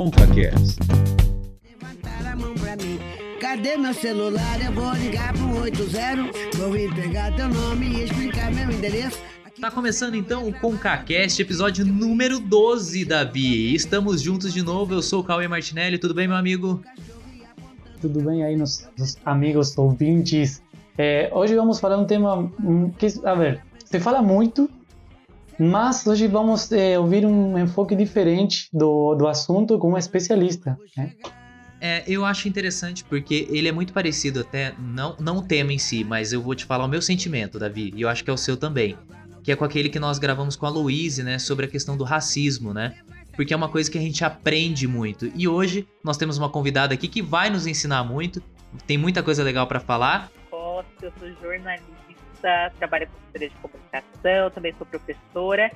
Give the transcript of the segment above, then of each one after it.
ConcaCast. Levantaram a mão pra mim. Cadê meu celular? Eu vou ligar pro 80. Vou vir pegar teu nome e explicar meu endereço. Tá começando então o ConcaCast, episódio número 12, Davi. Estamos juntos de novo, eu sou o Cauê Martinelli, tudo bem, meu amigo? Tudo bem aí, nos, nos amigos ouvintes? É, hoje vamos falar um tema um, que, a ver, se fala muito, mas hoje vamos é, ouvir um enfoque diferente do, do assunto com uma especialista. Né? É, eu acho interessante porque ele é muito parecido até, não, não o tema em si, mas eu vou te falar o meu sentimento, Davi, e eu acho que é o seu também, que é com aquele que nós gravamos com a Louise, né, sobre a questão do racismo, né? Porque é uma coisa que a gente aprende muito. E hoje nós temos uma convidada aqui que vai nos ensinar muito, tem muita coisa legal para falar. Posso, eu sou jornalista, trabalho com assessoria de comunicação, também sou professora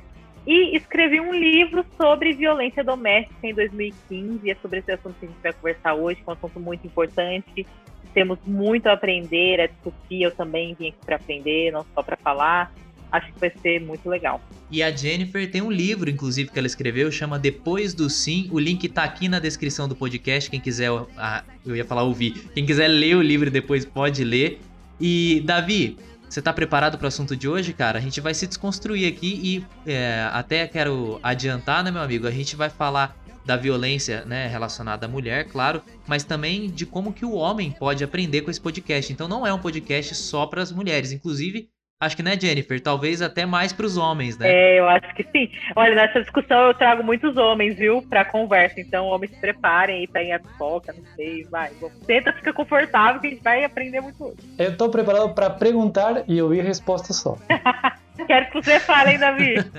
e escrevi um livro sobre violência doméstica em 2015 e é sobre esse assunto que a gente vai conversar hoje, que é um assunto muito importante. Temos muito a aprender, a discutir. Eu também vim aqui para aprender, não só para falar. Acho que vai ser muito legal. E a Jennifer tem um livro, inclusive, que ela escreveu, chama Depois do Sim. O link tá aqui na descrição do podcast. Quem quiser, ah, eu ia falar ouvir. Quem quiser ler o livro depois pode ler. E, Davi, você tá preparado para o assunto de hoje, cara? A gente vai se desconstruir aqui e é, até quero adiantar, né, meu amigo? A gente vai falar da violência, né, relacionada à mulher, claro, mas também de como que o homem pode aprender com esse podcast. Então não é um podcast só para as mulheres, inclusive Acho que, né, Jennifer? Talvez até mais para os homens, né? É, eu acho que sim. Olha, nessa discussão eu trago muitos homens, viu, para conversa. Então, homens se preparem aí, peguem a pipoca, não sei, vai. Tenta ficar confortável que a gente vai aprender muito hoje. Eu estou preparado para perguntar e ouvir resposta só. Quero que você fale, hein, Davi? Você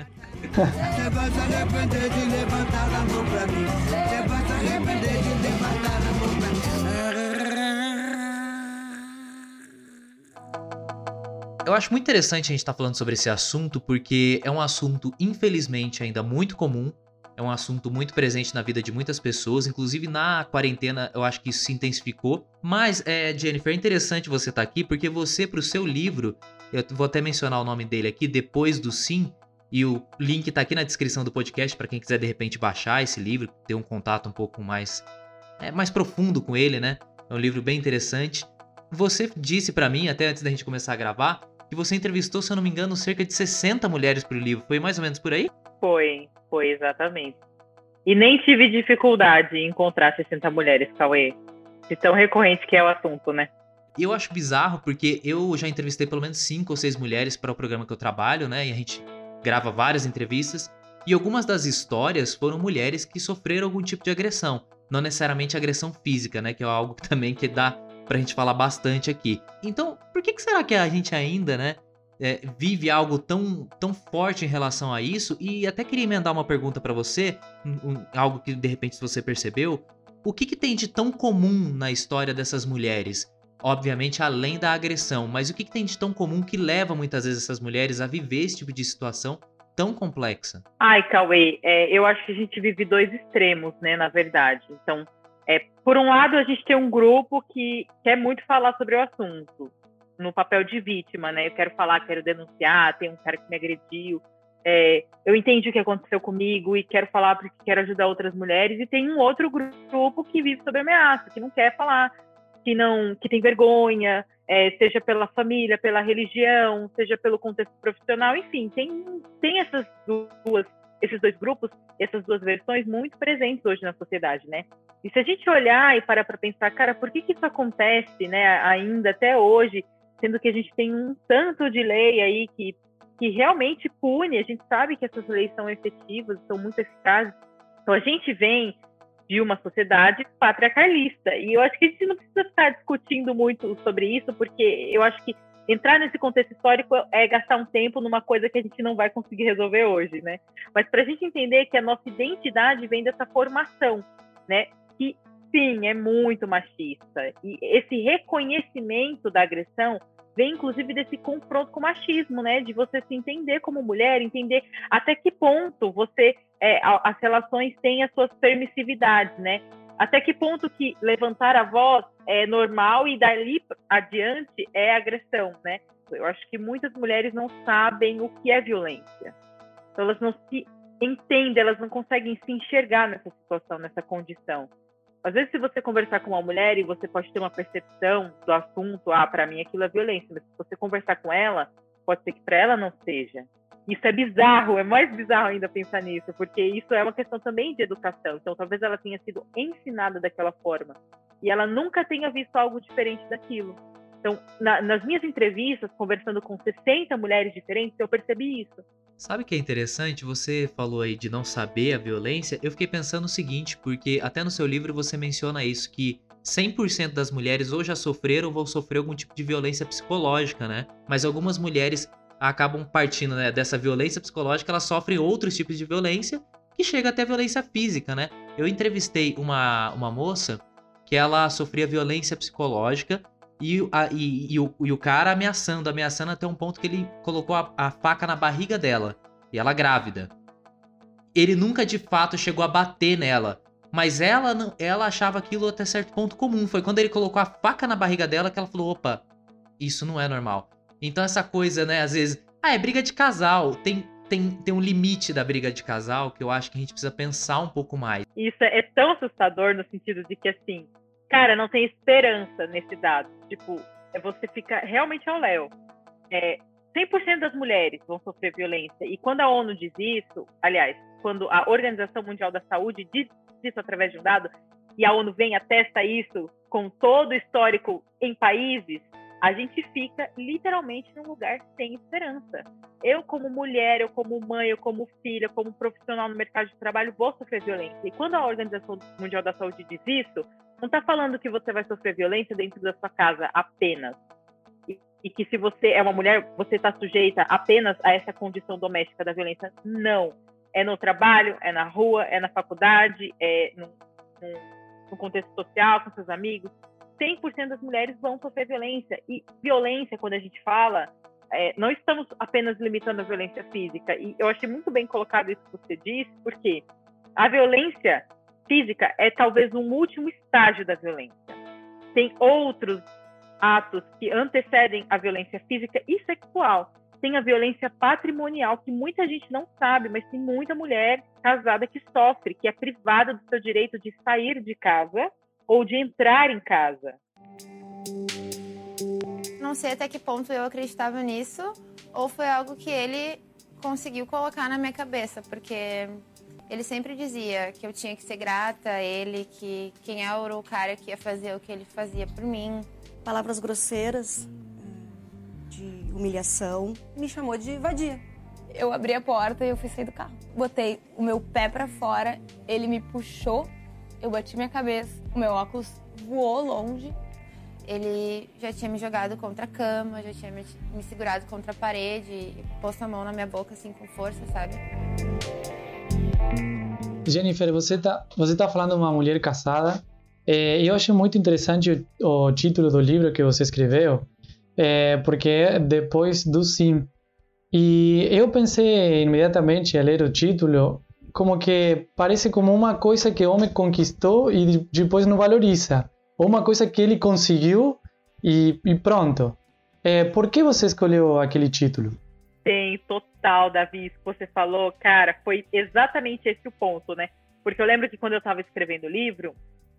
se arrepender de levantar a mão pra mim. Você se arrepender de levantar a mão pra Eu acho muito interessante a gente estar tá falando sobre esse assunto porque é um assunto, infelizmente, ainda muito comum. É um assunto muito presente na vida de muitas pessoas, inclusive na quarentena eu acho que isso se intensificou. Mas, é, Jennifer, é interessante você estar tá aqui porque você, para o seu livro, eu vou até mencionar o nome dele aqui, Depois do Sim, e o link está aqui na descrição do podcast para quem quiser de repente baixar esse livro, ter um contato um pouco mais, é, mais profundo com ele, né? É um livro bem interessante. Você disse para mim, até antes da gente começar a gravar, que você entrevistou, se eu não me engano, cerca de 60 mulheres para o livro. Foi mais ou menos por aí? Foi, foi exatamente. E nem tive dificuldade em encontrar 60 mulheres, Cauê. De tão recorrente que é o assunto, né? Eu acho bizarro porque eu já entrevistei pelo menos cinco ou seis mulheres para o programa que eu trabalho, né? E a gente grava várias entrevistas. E algumas das histórias foram mulheres que sofreram algum tipo de agressão. Não necessariamente agressão física, né? Que é algo também que dá pra gente falar bastante aqui. Então, por que, que será que a gente ainda, né, é, vive algo tão, tão forte em relação a isso? E até queria emendar uma pergunta para você, um, algo que de repente você percebeu. O que, que tem de tão comum na história dessas mulheres? Obviamente, além da agressão, mas o que, que tem de tão comum que leva muitas vezes essas mulheres a viver esse tipo de situação tão complexa? Ai, Cauê, é, eu acho que a gente vive dois extremos, né, na verdade. Então, é, por um lado, a gente tem um grupo que quer muito falar sobre o assunto, no papel de vítima, né? Eu quero falar, quero denunciar, tem um cara que me agrediu, é, eu entendi o que aconteceu comigo e quero falar porque quero ajudar outras mulheres. E tem um outro grupo que vive sob ameaça, que não quer falar, que não, que tem vergonha, é, seja pela família, pela religião, seja pelo contexto profissional, enfim, tem, tem essas duas, esses dois grupos, essas duas versões muito presentes hoje na sociedade, né? E se a gente olhar e parar para pensar, cara, por que, que isso acontece, né, ainda até hoje, sendo que a gente tem um tanto de lei aí que, que realmente pune, a gente sabe que essas leis são efetivas, são muito eficazes. Então a gente vem de uma sociedade patriarcalista. E eu acho que a gente não precisa ficar discutindo muito sobre isso, porque eu acho que entrar nesse contexto histórico é gastar um tempo numa coisa que a gente não vai conseguir resolver hoje, né? Mas para a gente entender que a nossa identidade vem dessa formação, né? Sim, é muito machista. E esse reconhecimento da agressão vem inclusive desse confronto com o machismo, né? De você se entender como mulher, entender até que ponto você é, as relações têm as suas permissividades, né? Até que ponto que levantar a voz é normal e dali adiante é agressão, né? Eu acho que muitas mulheres não sabem o que é violência. Então elas não se entendem, elas não conseguem se enxergar nessa situação, nessa condição. Às vezes, se você conversar com uma mulher e você pode ter uma percepção do assunto, ah, para mim aquilo é violência, mas se você conversar com ela, pode ser que para ela não seja. Isso é bizarro, é mais bizarro ainda pensar nisso, porque isso é uma questão também de educação. Então, talvez ela tenha sido ensinada daquela forma e ela nunca tenha visto algo diferente daquilo. Então, na, nas minhas entrevistas, conversando com 60 mulheres diferentes, eu percebi isso. Sabe o que é interessante? Você falou aí de não saber a violência. Eu fiquei pensando o seguinte, porque até no seu livro você menciona isso, que 100% das mulheres ou já sofreram ou vão sofrer algum tipo de violência psicológica, né? Mas algumas mulheres acabam partindo né, dessa violência psicológica, elas sofrem outros tipos de violência, que chega até violência física, né? Eu entrevistei uma, uma moça que ela sofria violência psicológica e, a, e, e, o, e o cara ameaçando, ameaçando até um ponto que ele colocou a, a faca na barriga dela. E ela grávida. Ele nunca de fato chegou a bater nela. Mas ela não, ela achava aquilo até certo ponto comum. Foi quando ele colocou a faca na barriga dela que ela falou: opa, isso não é normal. Então essa coisa, né, às vezes, ah, é briga de casal. Tem, tem, tem um limite da briga de casal que eu acho que a gente precisa pensar um pouco mais. Isso é tão assustador no sentido de que, assim, cara, não tem esperança nesse dado. Tipo, é você fica realmente ao léu. É, 100% das mulheres vão sofrer violência. E quando a ONU diz isso, aliás, quando a Organização Mundial da Saúde diz isso através de um dado, e a ONU vem atesta isso com todo o histórico em países, a gente fica literalmente num lugar sem esperança. Eu, como mulher, eu como mãe, eu como filha, como profissional no mercado de trabalho, vou sofrer violência. E quando a Organização Mundial da Saúde diz isso, não está falando que você vai sofrer violência dentro da sua casa apenas. E, e que se você é uma mulher, você está sujeita apenas a essa condição doméstica da violência. Não. É no trabalho, é na rua, é na faculdade, é no, no, no contexto social, com seus amigos. 100% das mulheres vão sofrer violência. E violência, quando a gente fala, é, não estamos apenas limitando a violência física. E eu achei muito bem colocado isso que você disse, porque a violência física é talvez um último estágio da violência. Tem outros atos que antecedem a violência física e sexual. Tem a violência patrimonial, que muita gente não sabe, mas tem muita mulher casada que sofre, que é privada do seu direito de sair de casa ou de entrar em casa. Não sei até que ponto eu acreditava nisso, ou foi algo que ele conseguiu colocar na minha cabeça, porque ele sempre dizia que eu tinha que ser grata a ele, que quem era o cara que ia fazer o que ele fazia por mim. Palavras grosseiras, de humilhação. Me chamou de vadia. Eu abri a porta e eu fui sair do carro. Botei o meu pé para fora, ele me puxou, eu bati minha cabeça, o meu óculos voou longe. Ele já tinha me jogado contra a cama, já tinha me, segurado contra a parede, posto a mão na minha boca assim com força, sabe? Jennifer, você está você tá falando de uma mulher casada. É, eu achei muito interessante o, o, título do livro que você escreveu, é, porque é depois do sim. E eu pensei imediatamente a ler o título como que parece como uma coisa que o homem conquistou e depois não valoriza. Ou uma coisa que ele conseguiu e, e pronto. É, por que você escolheu aquele título? Tem total, Davi, isso que você falou, cara, foi exatamente esse o ponto, né? Porque eu lembro que quando eu estava escrevendo o livro,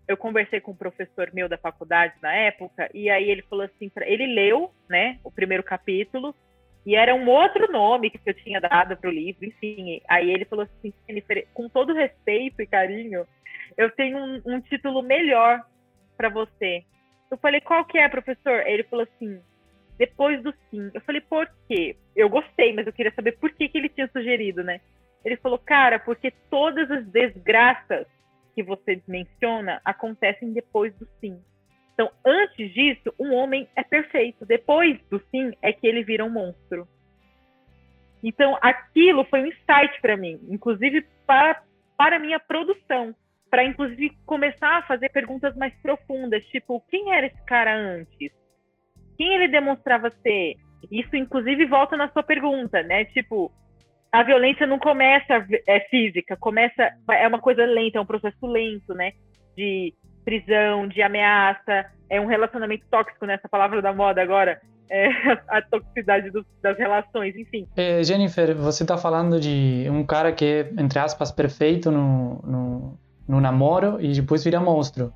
eu conversei com um professor meu da faculdade na época, e aí ele falou assim, pra, ele leu, né, o primeiro capítulo, e era um outro nome que eu tinha dado para o livro, enfim. Aí ele falou assim, com todo respeito e carinho, eu tenho um, um título melhor para você. Eu falei, qual que é, professor? Ele falou assim, depois do sim. Eu falei, por quê? Eu gostei, mas eu queria saber por que, que ele tinha sugerido, né? Ele falou, cara, porque todas as desgraças que você menciona acontecem depois do sim. Então, antes disso, um homem é perfeito. Depois do sim é que ele vira um monstro. Então, aquilo foi um insight para mim, inclusive para, para minha produção. Para, inclusive, começar a fazer perguntas mais profundas, tipo, quem era esse cara antes? quem ele demonstrava ser. Isso, inclusive, volta na sua pergunta, né? Tipo, a violência não começa é, física, começa é uma coisa lenta, é um processo lento, né? De prisão, de ameaça, é um relacionamento tóxico nessa palavra da moda agora, é, a toxicidade do, das relações, enfim. É, Jennifer, você está falando de um cara que é, entre aspas, perfeito no, no, no namoro e depois vira monstro.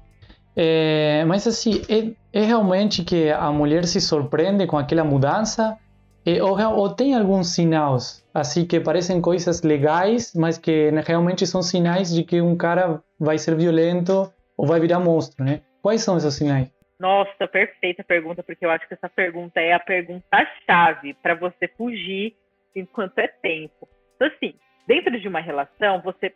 É, mas assim, é, é, realmente que a mulher se surpreende com aquela mudança? É, ou, ou, tem alguns sinais, assim, que parecem coisas legais, mas que realmente são sinais de que um cara vai ser violento ou vai virar monstro, né? Quais são esses sinais? Nossa, perfeita pergunta, porque eu acho que essa pergunta é a pergunta-chave para você fugir enquanto é tempo. Então, assim, dentro de uma relação, você.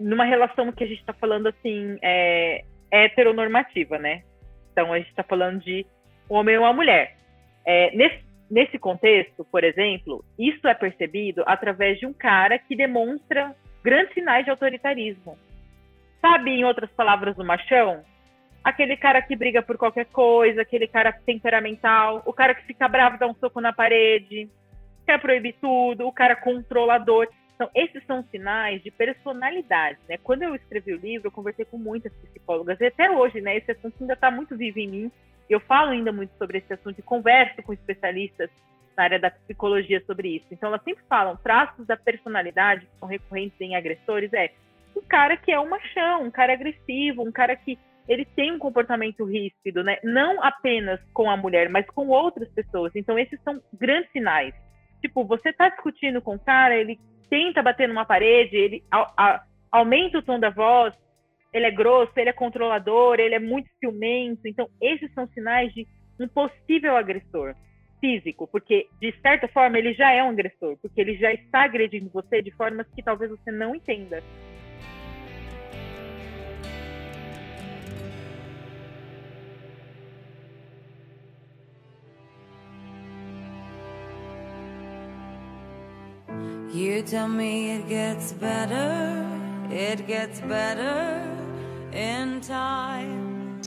Numa relação que a gente está falando assim, é, heteronormativa, né? Então, a gente está falando de um homem ou uma mulher. É, nesse, nesse contexto, por exemplo, isso é percebido através de um cara que demonstra grandes sinais de autoritarismo. Sabe, em outras palavras, o machão? aquele cara que briga por qualquer coisa, aquele cara temperamental, o cara que fica bravo, dá um soco na parede, quer proibir tudo, o cara controlador. Então, esses são sinais de personalidade, né? Quando eu escrevi o livro, eu conversei com muitas psicólogas, e até hoje, né, esse assunto ainda está muito vivo em mim. Eu falo ainda muito sobre esse assunto e converso com especialistas na área da psicologia sobre isso. Então, elas sempre falam, traços da personalidade que são recorrentes em agressores é um cara que é um machão, um cara agressivo, um cara que ele tem um comportamento ríspido, né? Não apenas com a mulher, mas com outras pessoas. Então, esses são grandes sinais. Tipo, você tá discutindo com o cara, ele tenta bater numa parede, ele a, a, aumenta o tom da voz, ele é grosso, ele é controlador, ele é muito ciumento. Então, esses são sinais de um possível agressor físico, porque de certa forma ele já é um agressor, porque ele já está agredindo você de formas que talvez você não entenda. You tell me it gets better, it gets better in time.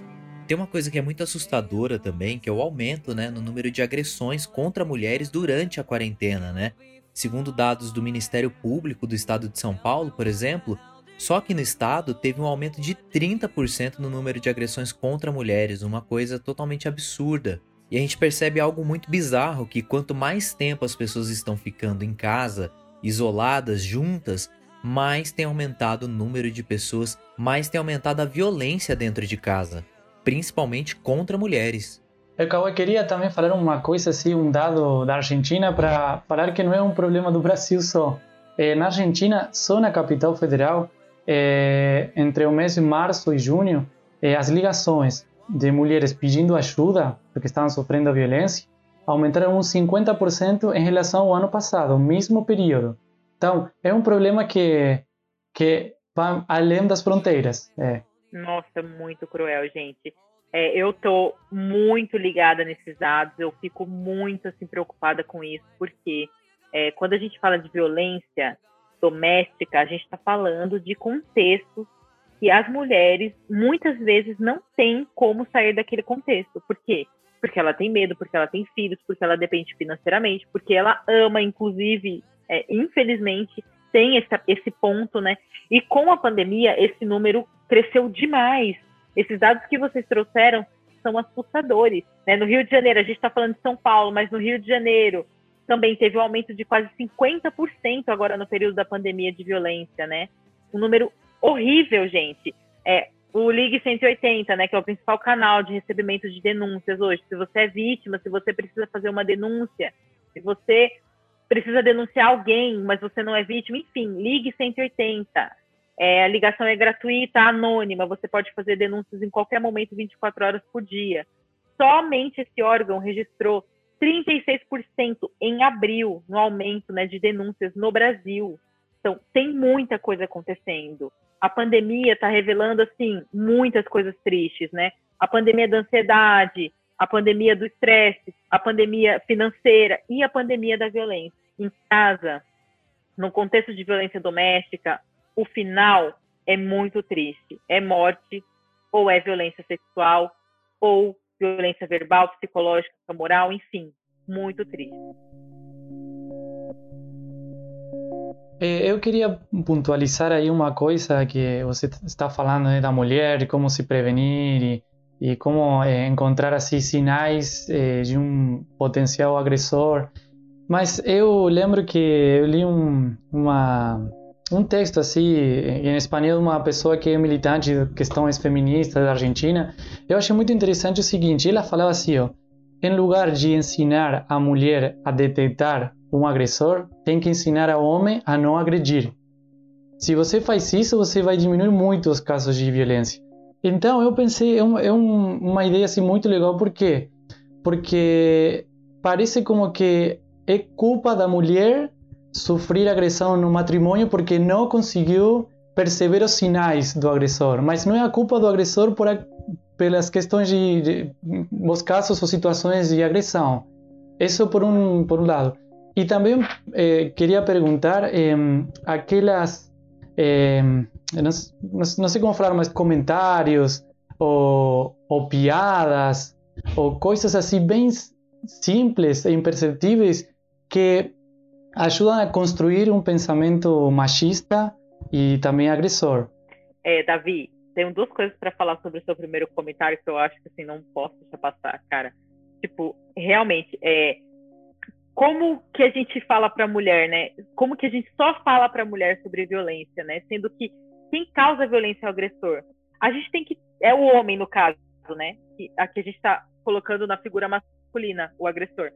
Tem uma coisa que é muito assustadora também, que é o aumento né, no número de agressões contra mulheres durante a quarentena, né? Segundo dados do Ministério Público do Estado de São Paulo, por exemplo, só que no estado teve um aumento de 30% no número de agressões contra mulheres, uma coisa totalmente absurda. E a gente percebe algo muito bizarro que quanto mais tempo as pessoas estão ficando em casa, isoladas, juntas, mais tem aumentado o número de pessoas, mais tem aumentado a violência dentro de casa, principalmente contra mulheres. Eu queria também falar uma coisa assim, um dado da Argentina para falar que não é um problema do Brasil só. É, na Argentina, só na capital federal, é, entre o mês de março e junho, é, as ligações de mulheres pedindo ajuda porque estavam sofrendo violência aumentaram uns 50% em relação ao ano passado, mesmo período. Então, é um problema que, que vai além das fronteiras. É. Nossa, muito cruel, gente. É, eu tô muito ligada nesses dados, eu fico muito assim preocupada com isso, porque é, quando a gente fala de violência doméstica, a gente está falando de contextos que as mulheres muitas vezes não têm como sair daquele contexto. Por quê? Porque ela tem medo, porque ela tem filhos, porque ela depende financeiramente, porque ela ama, inclusive, é, infelizmente, tem esse, esse ponto, né? E com a pandemia, esse número cresceu demais. Esses dados que vocês trouxeram são assustadores. Né? No Rio de Janeiro, a gente está falando de São Paulo, mas no Rio de Janeiro também teve um aumento de quase 50% agora no período da pandemia de violência, né? Um número horrível, gente. É, o Ligue 180, né, que é o principal canal de recebimento de denúncias hoje. Se você é vítima, se você precisa fazer uma denúncia, se você precisa denunciar alguém, mas você não é vítima, enfim, Ligue 180. É, a ligação é gratuita, anônima, você pode fazer denúncias em qualquer momento, 24 horas por dia. Somente esse órgão registrou 36% em abril no aumento né, de denúncias no Brasil. Então, tem muita coisa acontecendo a pandemia está revelando assim muitas coisas tristes, né? A pandemia da ansiedade, a pandemia do estresse, a pandemia financeira e a pandemia da violência. Em casa, no contexto de violência doméstica, o final é muito triste. É morte, ou é violência sexual, ou violência verbal, psicológica, moral, enfim, muito triste. Eu queria pontualizar aí uma coisa que você está falando né, da mulher, de como se prevenir. E, e como é, encontrar assim sinais é, de um potencial agressor. Mas eu lembro que eu li um, uma, um texto assim em espanhol de uma pessoa que é militante de questões feministas da Argentina. Eu achei muito interessante o seguinte: ela falava assim, ó, em lugar de ensinar a mulher a detectar um agressor, tem que ensinar ao homem a não agredir. Se você faz isso, você vai diminuir muito os casos de violência. Então eu pensei, é, um, é um, uma ideia assim muito legal, por quê? Porque parece como que é culpa da mulher sofrer agressão no matrimônio porque não conseguiu perceber os sinais do agressor, mas não é a culpa do agressor por a, pelas questões de, de os casos ou situações de agressão. Isso por um por um lado. E também eh, queria perguntar eh, aquelas eh, não, sei como falar, mas comentários ou, piadas ou coisas assim bem simples e imperceptíveis que ajudam a construir um pensamento machista e também agressor. É, Davi, tenho duas coisas para falar sobre o seu primeiro comentário que eu acho que assim não posso deixar passar, cara. Tipo, realmente, é, como que a gente fala para a mulher, né? Como que a gente só fala para a mulher sobre violência, né? Sendo que quem causa violência é o agressor. A gente tem que é o homem no caso, né? Que aqui a gente está colocando na figura masculina o agressor.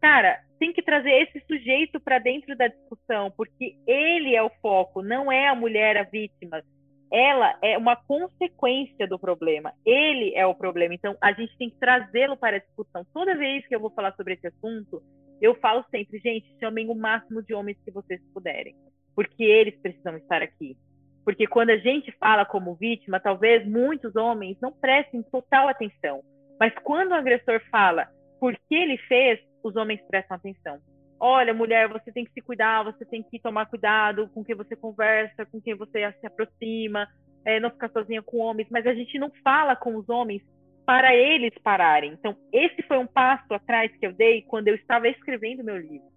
Cara, tem que trazer esse sujeito para dentro da discussão, porque ele é o foco, não é a mulher a vítima. Ela é uma consequência do problema. Ele é o problema. Então, a gente tem que trazê-lo para a discussão. Toda vez que eu vou falar sobre esse assunto, eu falo sempre, gente, chamem o máximo de homens que vocês puderem, porque eles precisam estar aqui. Porque quando a gente fala como vítima, talvez muitos homens não prestem total atenção. Mas quando o agressor fala por que ele fez, os homens prestam atenção. Olha, mulher, você tem que se cuidar, você tem que tomar cuidado com quem você conversa, com quem você se aproxima, é, não ficar sozinha com homens. Mas a gente não fala com os homens para eles pararem. Então, esse foi um passo atrás que eu dei quando eu estava escrevendo meu livro.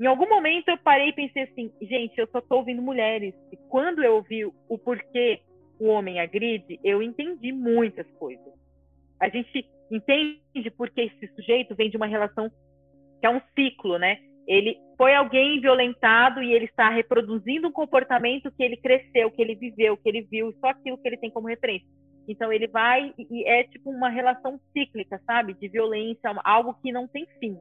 Em algum momento eu parei e pensei assim, gente, eu só estou ouvindo mulheres. E quando eu ouvi o porquê o homem agride, eu entendi muitas coisas. A gente entende porque esse sujeito vem de uma relação que é um ciclo, né? Ele foi alguém violentado e ele está reproduzindo um comportamento que ele cresceu, que ele viveu, que ele viu, só aquilo que ele tem como referência. Então ele vai e é tipo uma relação cíclica, sabe? De violência, algo que não tem fim.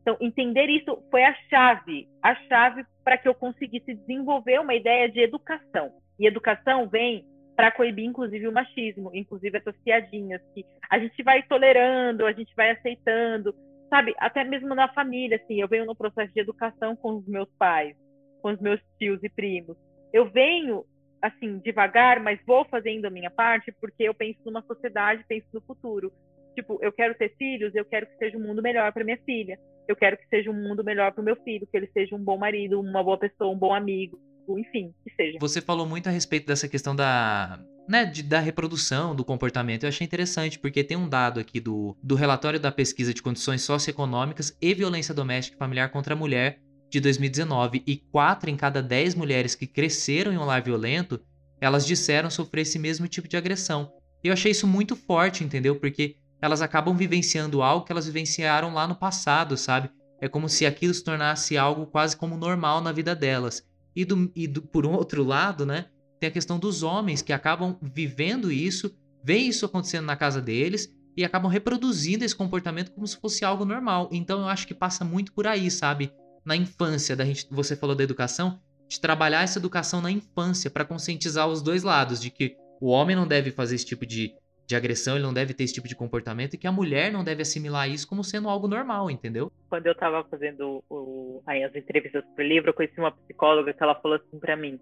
Então entender isso foi a chave, a chave para que eu conseguisse desenvolver uma ideia de educação. E educação vem para coibir inclusive o machismo, inclusive essas piadinhas que a gente vai tolerando, a gente vai aceitando, sabe? Até mesmo na família, assim, eu venho no processo de educação com os meus pais, com os meus tios e primos. Eu venho assim, devagar, mas vou fazendo a minha parte porque eu penso numa sociedade, penso no futuro. Tipo, eu quero ter filhos, eu quero que seja um mundo melhor para minha filha. Eu quero que seja um mundo melhor para o meu filho, que ele seja um bom marido, uma boa pessoa, um bom amigo, enfim, que seja. Você falou muito a respeito dessa questão da, né, de, da reprodução, do comportamento. Eu achei interessante, porque tem um dado aqui do, do relatório da pesquisa de condições socioeconômicas e violência doméstica e familiar contra a mulher, de 2019 e 4 em cada 10 mulheres que cresceram em um lar violento, elas disseram sofrer esse mesmo tipo de agressão. E eu achei isso muito forte, entendeu? Porque elas acabam vivenciando algo que elas vivenciaram lá no passado, sabe? É como se aquilo se tornasse algo quase como normal na vida delas. E, do, e do, por outro lado, né, tem a questão dos homens que acabam vivendo isso, veem isso acontecendo na casa deles e acabam reproduzindo esse comportamento como se fosse algo normal. Então eu acho que passa muito por aí, sabe? Na infância, da gente, você falou da educação, de trabalhar essa educação na infância para conscientizar os dois lados, de que o homem não deve fazer esse tipo de, de agressão, ele não deve ter esse tipo de comportamento e que a mulher não deve assimilar isso como sendo algo normal, entendeu? Quando eu estava fazendo o, aí as entrevistas pro livro, eu conheci uma psicóloga que ela falou assim para mim: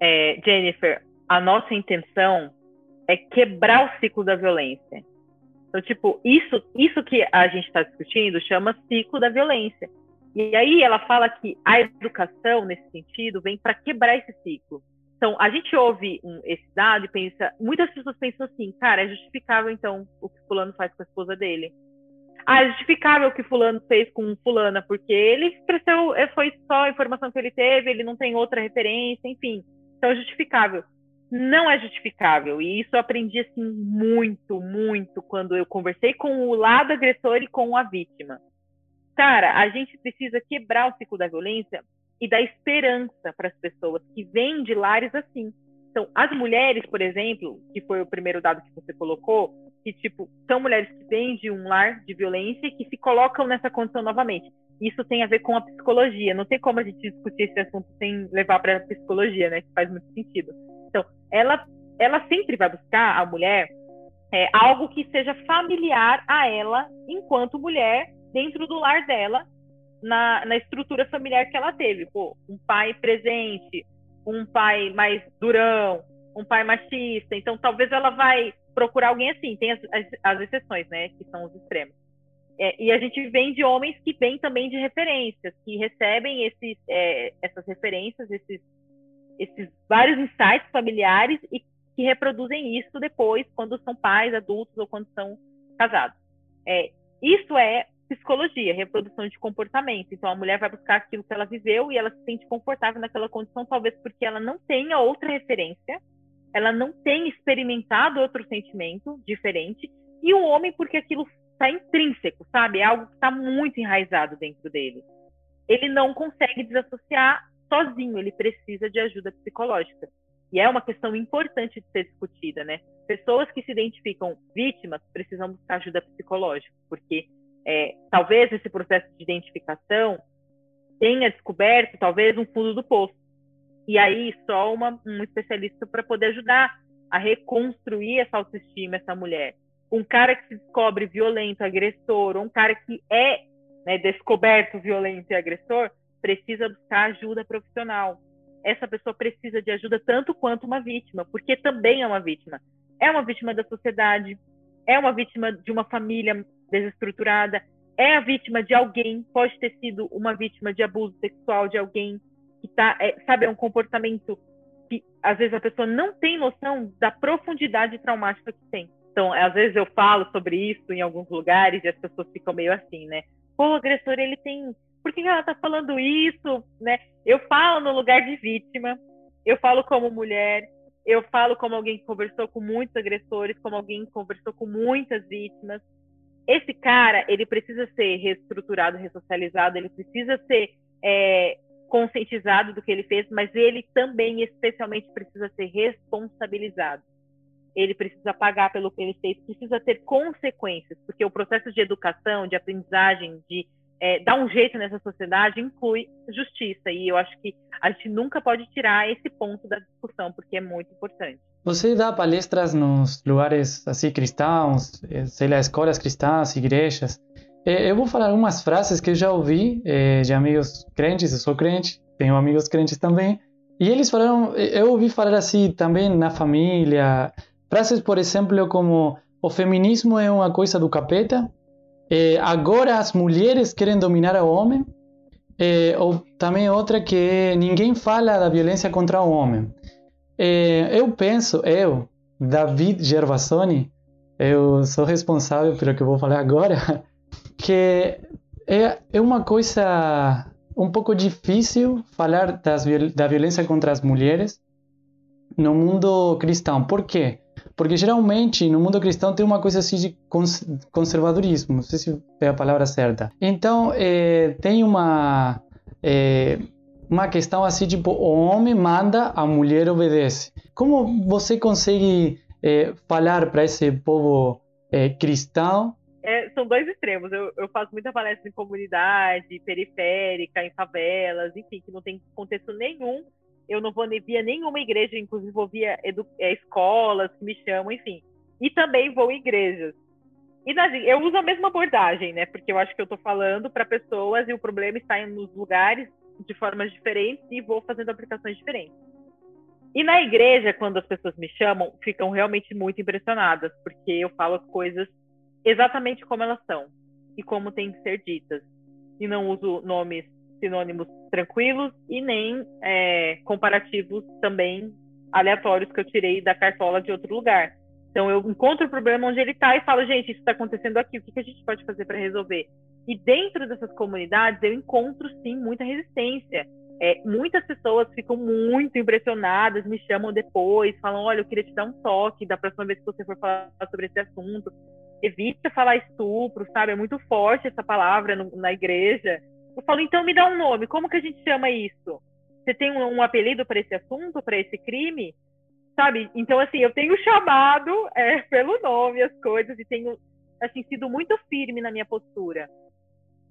é, Jennifer, a nossa intenção é quebrar o ciclo da violência. Então, tipo, isso, isso que a gente está discutindo chama ciclo da violência. E aí ela fala que a educação, nesse sentido, vem para quebrar esse ciclo. Então, a gente ouve um, esse dado e pensa, muitas pessoas pensam assim, cara, é justificável então o que fulano faz com a esposa dele. Ah, é justificável o que fulano fez com fulana, porque ele cresceu, é, foi só a informação que ele teve, ele não tem outra referência, enfim. Então é justificável. não é justificável. E isso eu aprendi assim muito, muito quando eu conversei com o lado agressor e com a vítima. Cara, a gente precisa quebrar o ciclo da violência e dar esperança para as pessoas que vêm de lares assim. Então, as mulheres, por exemplo, que foi o primeiro dado que você colocou, que tipo são mulheres que vêm de um lar de violência e que se colocam nessa condição novamente. Isso tem a ver com a psicologia. Não tem como a gente discutir esse assunto sem levar para a psicologia, né? Que faz muito sentido. Então, ela, ela sempre vai buscar a mulher é, algo que seja familiar a ela enquanto mulher dentro do lar dela, na, na estrutura familiar que ela teve. Pô, um pai presente, um pai mais durão, um pai machista. Então, talvez ela vai procurar alguém assim. Tem as, as, as exceções, né? Que são os extremos. É, e a gente vem de homens que vêm também de referências, que recebem esses, é, essas referências, esses esses vários insights familiares e que reproduzem isso depois quando são pais adultos ou quando são casados. É, isso é psicologia, reprodução de comportamento. Então a mulher vai buscar aquilo que ela viveu e ela se sente confortável naquela condição, talvez porque ela não tenha outra referência, ela não tenha experimentado outro sentimento diferente, e o homem porque aquilo está intrínseco, sabe? É algo que está muito enraizado dentro dele. Ele não consegue desassociar sozinho, ele precisa de ajuda psicológica. E é uma questão importante de ser discutida, né? Pessoas que se identificam vítimas precisam buscar ajuda psicológica, porque é, talvez esse processo de identificação tenha descoberto talvez um fundo do poço. E aí só uma, um especialista para poder ajudar a reconstruir essa autoestima, essa mulher. Um cara que se descobre violento, agressor, ou um cara que é né, descoberto violento e agressor, precisa buscar ajuda profissional. Essa pessoa precisa de ajuda tanto quanto uma vítima, porque também é uma vítima. É uma vítima da sociedade, é uma vítima de uma família desestruturada, é a vítima de alguém, pode ter sido uma vítima de abuso sexual de alguém que tá, é, sabe, é um comportamento que às vezes a pessoa não tem noção da profundidade traumática que tem. Então, às vezes eu falo sobre isso em alguns lugares e as pessoas ficam meio assim, né? Pô, o agressor ele tem por que ela está falando isso, né? Eu falo no lugar de vítima, eu falo como mulher, eu falo como alguém que conversou com muitos agressores, como alguém que conversou com muitas vítimas. Esse cara, ele precisa ser reestruturado, ressocializado, ele precisa ser é, conscientizado do que ele fez, mas ele também, especialmente, precisa ser responsabilizado. Ele precisa pagar pelo que ele fez, precisa ter consequências, porque o processo de educação, de aprendizagem, de é, dar um jeito nessa sociedade inclui justiça. E eu acho que a gente nunca pode tirar esse ponto da discussão, porque é muito importante. Você dá palestras nos lugares assim cristãos, eh, sei lá, escolas cristãs, igrejas. Eh, eu vou falar algumas frases que eu já ouvi eh, de amigos crentes, eu sou crente, tenho amigos crentes também. E eles falaram, eu ouvi falar assim também na família, frases, por exemplo, como o feminismo é uma coisa do capeta, agora as mulheres querem dominar o homem. Ou também outra que ninguém fala da violência contra o homem. É, eu penso, eu, David Gervasoni, eu sou responsável pelo que eu vou falar agora, que é, é uma coisa um pouco difícil falar das, da violência contra as mulheres no mundo cristão. Por quê? Porque geralmente no mundo cristão tem uma coisa assim de conservadorismo, não sei se é a palavra certa. Então é, tem uma é, uma questão assim tipo o homem manda, a mulher obedece. Como você consegue é, falar para esse povo cristão? são dois extremos. Eu, eu, faço muita palestra em comunidade, periférica, em favelas, enfim, que não tem contexto nenhum eu não vou via nenhuma igreja, inclusive vou via é, escolas que me chamam, enfim. E também vou em igrejas. E eu uso a mesma abordagem, né? Porque eu acho que eu estou falando para pessoas e o problema está nos lugares de formas diferentes e vou fazendo aplicações diferentes. E na igreja, quando as pessoas me chamam, ficam realmente muito impressionadas, porque eu falo as coisas exatamente como elas são e como têm que ser ditas. E não uso nomes sinônimos tranquilos e nem é, comparativos também aleatórios que eu tirei da cartola de outro lugar. Então eu encontro o problema onde ele está e falo, gente, isso está acontecendo aqui, o que, que a gente pode fazer para resolver? E dentro dessas comunidades eu encontro sim muita resistência é, muitas pessoas ficam muito impressionadas, me chamam depois, falam: olha, eu queria te dar um toque da próxima vez que você for falar sobre esse assunto. Evita falar estupro, sabe? É muito forte essa palavra no, na igreja. Eu falo, então me dá um nome, como que a gente chama isso? Você tem um, um apelido para esse assunto, para esse crime? Sabe? Então, assim, eu tenho chamado é, pelo nome as coisas e tenho, assim, sido muito firme na minha postura.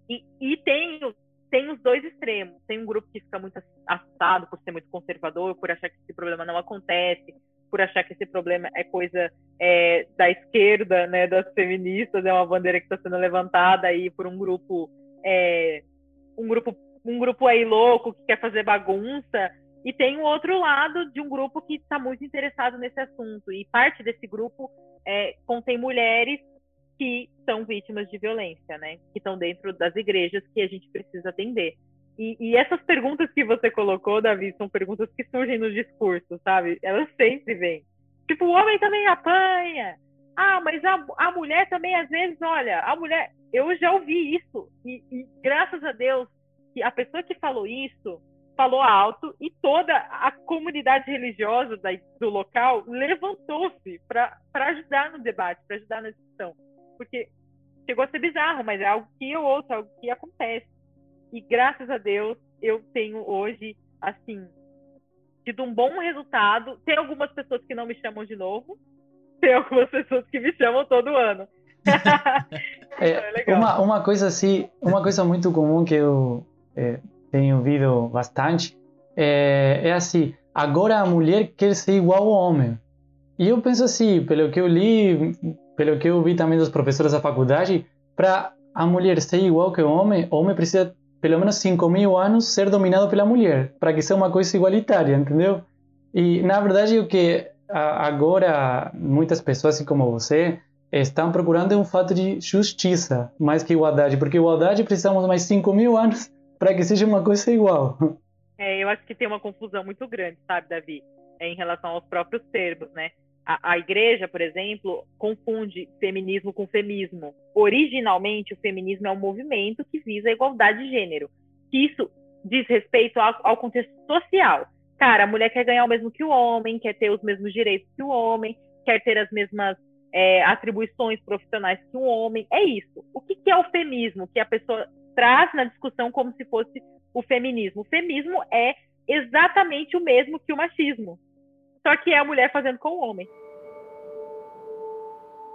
E, e tenho tem os dois extremos. Tem um grupo que fica muito assustado por ser muito conservador, por achar que esse problema não acontece, por achar que esse problema é coisa é, da esquerda, né, das feministas, é uma bandeira que está sendo levantada aí por um grupo, é, um grupo, um grupo aí louco que quer fazer bagunça. E tem o outro lado de um grupo que está muito interessado nesse assunto. E parte desse grupo é, contém mulheres que são vítimas de violência, né? Que estão dentro das igrejas que a gente precisa atender. E, e, essas perguntas que você colocou, Davi, são perguntas que surgem no discurso, sabe? Elas sempre vêm. Tipo, o homem também apanha. Ah, mas a, a mulher também, às vezes, olha, a mulher. Eu já ouvi isso. E, e graças a Deus que a pessoa que falou isso falou alto e toda a comunidade religiosa da, do local levantou-se para ajudar no debate, para ajudar na discussão porque chegou a ser bizarro, mas é algo que eu ouço, algo que acontece. E graças a Deus eu tenho hoje, assim, tido um bom resultado. Tem algumas pessoas que não me chamam de novo, tem algumas pessoas que me chamam todo ano. é, é uma, uma coisa assim, uma coisa muito comum que eu é, tenho ouvido bastante é, é assim, agora a mulher quer ser igual ao homem. E eu penso assim, pelo que eu li, pelo que eu vi também dos professores da faculdade, para a mulher ser igual que o homem, o homem precisa pelo menos 5 mil anos ser dominado pela mulher, para que seja uma coisa igualitária, entendeu? E na verdade o que agora muitas pessoas, assim como você, estão procurando é um fato de justiça mais que igualdade, porque igualdade precisamos mais 5 mil anos para que seja uma coisa igual. É, eu acho que tem uma confusão muito grande, sabe, Davi, em relação aos próprios termos, né? A, a, igreja, por exemplo, confunde feminismo com femismo. Originalmente, o feminismo é um movimento que visa a igualdade de gênero. Isso diz respeito ao, ao contexto social. Cara, a mulher quer ganhar o mesmo que o homem, quer ter os mesmos direitos que o homem, quer ter as mesmas é, atribuições profissionais que o homem. É isso. O que, que é o feminismo? Que a pessoa traz na discussão como se fosse o feminismo. O feminismo é exatamente o mesmo que o machismo só que é a mulher fazendo com o homem.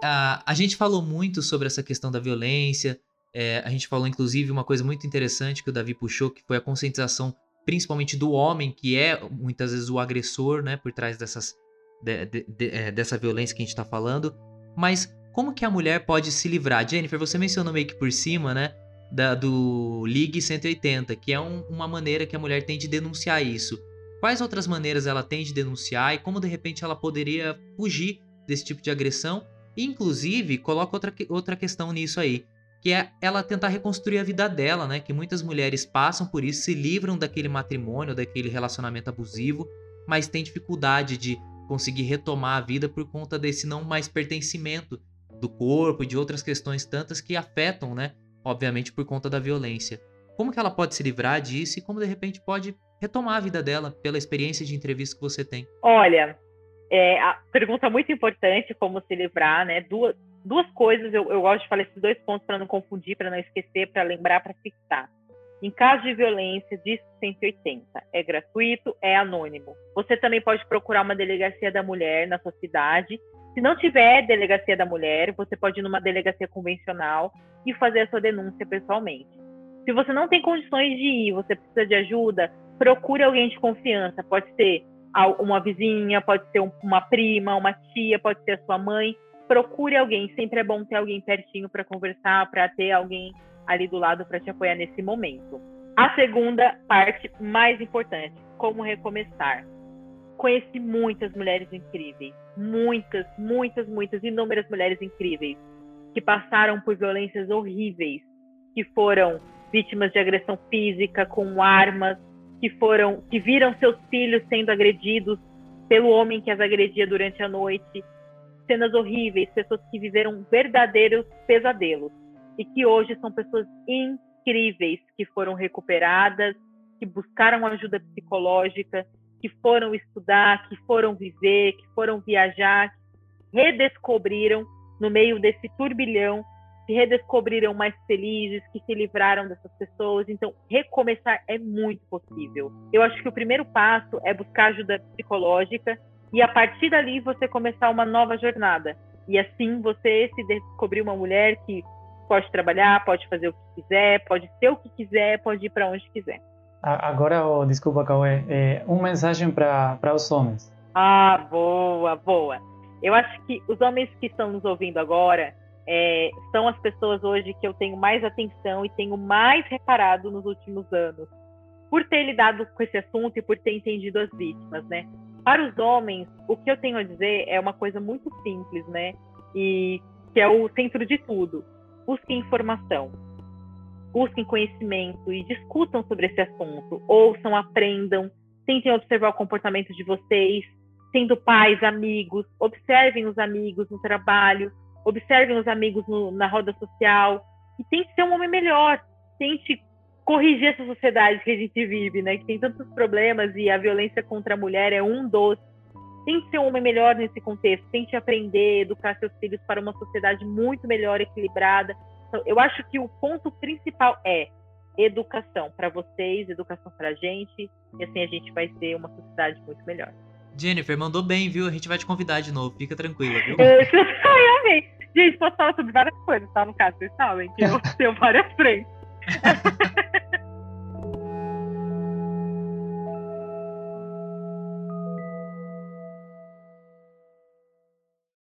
A, a gente falou muito sobre essa questão da violência. É, a gente falou, inclusive, uma coisa muito interessante que o Davi puxou, que foi a conscientização, principalmente do homem, que é muitas vezes o agressor, né, por trás dessas, de, de, de, é, dessa violência que a gente está falando. Mas como que a mulher pode se livrar? Jennifer, você mencionou meio que por cima, né, da, do Ligue 180, que é um, uma maneira que a mulher tem de denunciar isso. Quais outras maneiras ela tem de denunciar e como de repente ela poderia fugir desse tipo de agressão? E, inclusive, coloca outra, outra questão nisso aí, que é ela tentar reconstruir a vida dela, né? Que muitas mulheres passam por isso, se livram daquele matrimônio, daquele relacionamento abusivo, mas têm dificuldade de conseguir retomar a vida por conta desse não mais pertencimento do corpo e de outras questões tantas que afetam, né? Obviamente por conta da violência. Como que ela pode se livrar disso e como de repente pode retomar a vida dela pela experiência de entrevista que você tem? Olha, é, a pergunta muito importante, como se livrar, né? Duas, duas coisas, eu, eu gosto de falar esses dois pontos para não confundir, para não esquecer, para lembrar, para fixar. Em caso de violência, diz 180. É gratuito, é anônimo. Você também pode procurar uma delegacia da mulher na sua cidade. Se não tiver delegacia da mulher, você pode ir numa delegacia convencional e fazer a sua denúncia pessoalmente. Se você não tem condições de ir, você precisa de ajuda, procure alguém de confiança. Pode ser uma vizinha, pode ser uma prima, uma tia, pode ser a sua mãe. Procure alguém. Sempre é bom ter alguém pertinho para conversar, para ter alguém ali do lado para te apoiar nesse momento. A segunda parte mais importante, como recomeçar. Conheci muitas mulheres incríveis, muitas, muitas, muitas, inúmeras mulheres incríveis que passaram por violências horríveis, que foram vítimas de agressão física com armas, que foram, que viram seus filhos sendo agredidos pelo homem que as agredia durante a noite, cenas horríveis, pessoas que viveram verdadeiros pesadelos e que hoje são pessoas incríveis que foram recuperadas, que buscaram ajuda psicológica, que foram estudar, que foram viver, que foram viajar, redescobriram no meio desse turbilhão, se redescobriram mais felizes, que se livraram dessas pessoas. Então, recomeçar é muito possível. Eu acho que o primeiro passo é buscar ajuda psicológica e a partir dali você começar uma nova jornada. E assim você se descobrir uma mulher que pode trabalhar, pode fazer o que quiser, pode ser o que quiser, pode ir para onde quiser. Agora, oh, desculpa, Cauê, é, uma mensagem para os homens. Ah, boa, boa. Eu acho que os homens que estão nos ouvindo agora é, são as pessoas hoje que eu tenho mais atenção e tenho mais reparado nos últimos anos, por ter lidado com esse assunto e por ter entendido as vítimas, né? Para os homens, o que eu tenho a dizer é uma coisa muito simples, né? E que é o centro de tudo. Busquem informação, busquem conhecimento e discutam sobre esse assunto. Ouçam, aprendam, tentem observar o comportamento de vocês, sendo pais, amigos, observem os amigos no trabalho, observem os amigos no, na roda social e tente ser um homem melhor, tente corrigir essa sociedade que a gente vive, né? Que tem tantos problemas e a violência contra a mulher é um dos. Tente ser um homem melhor nesse contexto, tente aprender, educar seus filhos para uma sociedade muito melhor, equilibrada. Então, eu acho que o ponto principal é educação para vocês, educação para a gente, e assim a gente vai ter uma sociedade muito melhor. Jennifer, mandou bem, viu? A gente vai te convidar de novo, fica tranquila, viu? Ai, amei. Gente, posso falar sobre várias coisas, tá? No caso, vocês sabem que eu tenho várias frentes.